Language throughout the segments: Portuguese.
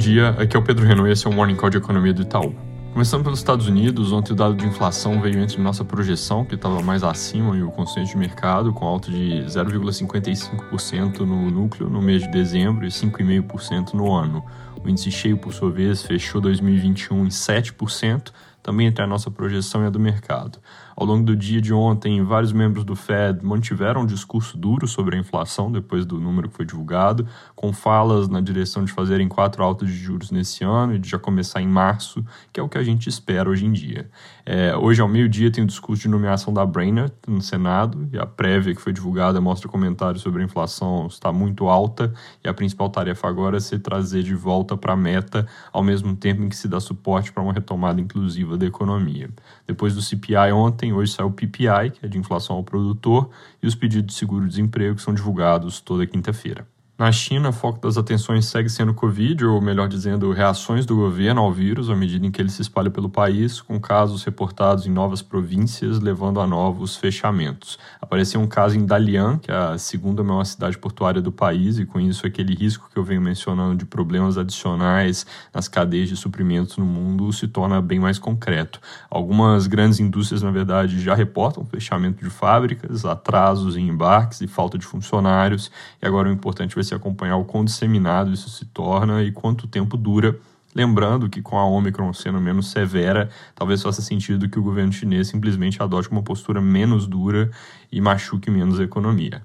dia, aqui é o Pedro Renault e esse é o Morning Call de Economia do Itaú. Começando pelos Estados Unidos, ontem o dado de inflação veio entre nossa projeção, que estava mais acima, e o consenso de mercado, com alta de 0,55% no núcleo no mês de dezembro e 5,5% no ano. O índice cheio, por sua vez, fechou 2021 em 7%, também entre a nossa projeção e a do mercado. Ao longo do dia de ontem, vários membros do Fed mantiveram um discurso duro sobre a inflação depois do número que foi divulgado, com falas na direção de fazerem quatro altas de juros nesse ano e de já começar em março, que é o que a gente espera hoje em dia. É, hoje, ao meio-dia, tem o discurso de nomeação da Brainerd no Senado, e a prévia que foi divulgada mostra comentários sobre a inflação está muito alta, e a principal tarefa agora é se trazer de volta para a meta, ao mesmo tempo em que se dá suporte para uma retomada inclusiva da economia. Depois do CPI ontem, hoje sai o PPI, que é de inflação ao produtor, e os pedidos de seguro-desemprego, que são divulgados toda quinta-feira. Na China, o foco das atenções segue sendo o Covid, ou melhor dizendo, reações do governo ao vírus à medida em que ele se espalha pelo país, com casos reportados em novas províncias, levando a novos fechamentos. Apareceu um caso em Dalian, que é a segunda maior cidade portuária do país, e com isso aquele risco que eu venho mencionando de problemas adicionais nas cadeias de suprimentos no mundo se torna bem mais concreto. Algumas grandes indústrias, na verdade, já reportam fechamento de fábricas, atrasos em embarques e falta de funcionários, e agora o importante vai se acompanhar o quão disseminado isso se torna e quanto tempo dura. Lembrando que com a Omicron sendo menos severa, talvez faça sentido que o governo chinês simplesmente adote uma postura menos dura e machuque menos a economia.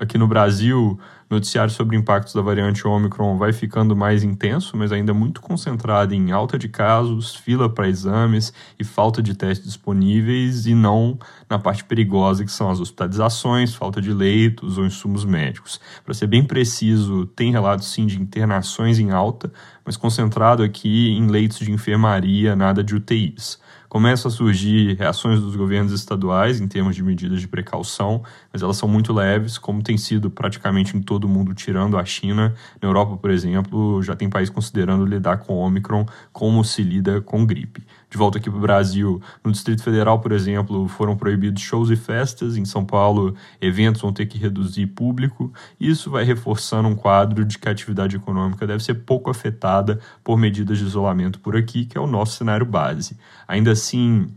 Aqui no Brasil, noticiário sobre impactos da variante Omicron vai ficando mais intenso, mas ainda muito concentrado em alta de casos, fila para exames e falta de testes disponíveis, e não na parte perigosa que são as hospitalizações, falta de leitos ou insumos médicos. Para ser bem preciso, tem relatos sim de internações em alta, mas concentrado aqui em leitos de enfermaria, nada de UTIs. Começam a surgir reações dos governos estaduais em termos de medidas de precaução, mas elas são muito leves, como tem sido praticamente em todo o mundo, tirando a China. Na Europa, por exemplo, já tem país considerando lidar com Omicron como se lida com gripe de volta aqui para o Brasil. No Distrito Federal, por exemplo, foram proibidos shows e festas. Em São Paulo, eventos vão ter que reduzir público. Isso vai reforçando um quadro de que a atividade econômica deve ser pouco afetada por medidas de isolamento por aqui, que é o nosso cenário base. Ainda assim,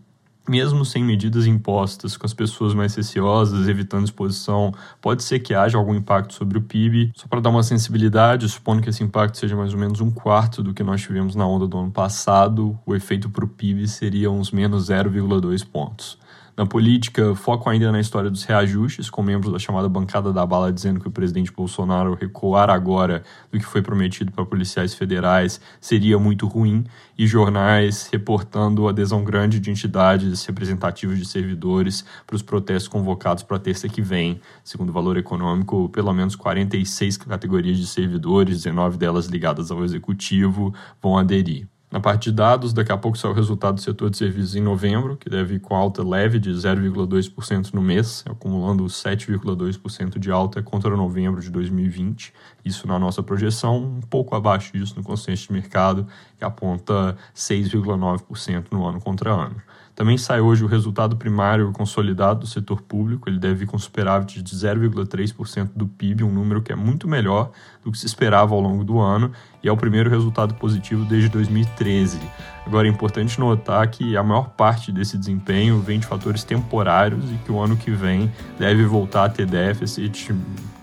mesmo sem medidas impostas, com as pessoas mais receosas, evitando exposição, pode ser que haja algum impacto sobre o PIB. Só para dar uma sensibilidade, supondo que esse impacto seja mais ou menos um quarto do que nós tivemos na onda do ano passado, o efeito para o PIB seria uns menos 0,2 pontos. Na política, foco ainda na história dos reajustes, com membros da chamada bancada da bala dizendo que o presidente Bolsonaro recuar agora do que foi prometido para policiais federais seria muito ruim, e jornais reportando adesão grande de entidades representativas de servidores para os protestos convocados para terça que vem. Segundo o valor econômico, pelo menos 46 categorias de servidores, 19 delas ligadas ao executivo, vão aderir. Na parte de dados, daqui a pouco sai o resultado do setor de serviços em novembro, que deve ir com alta leve de 0,2% no mês, acumulando 7,2% de alta contra novembro de 2020. Isso na nossa projeção, um pouco abaixo disso no consenso de mercado, que aponta 6,9% no ano contra ano. Também sai hoje o resultado primário consolidado do setor público, ele deve ir com superávit de 0,3% do PIB, um número que é muito melhor do que se esperava ao longo do ano e é o primeiro resultado positivo desde 2013. Agora é importante notar que a maior parte desse desempenho vem de fatores temporários e que o ano que vem deve voltar a ter déficit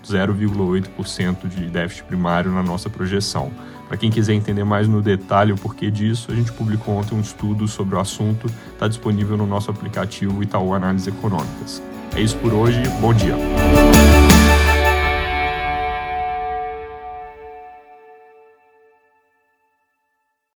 0,8% de déficit primário na nossa projeção. Para quem quiser entender mais no detalhe o porquê disso, a gente publicou ontem um estudo sobre o assunto, está disponível no nosso aplicativo Itaú Análises Econômicas. É isso por hoje, bom dia!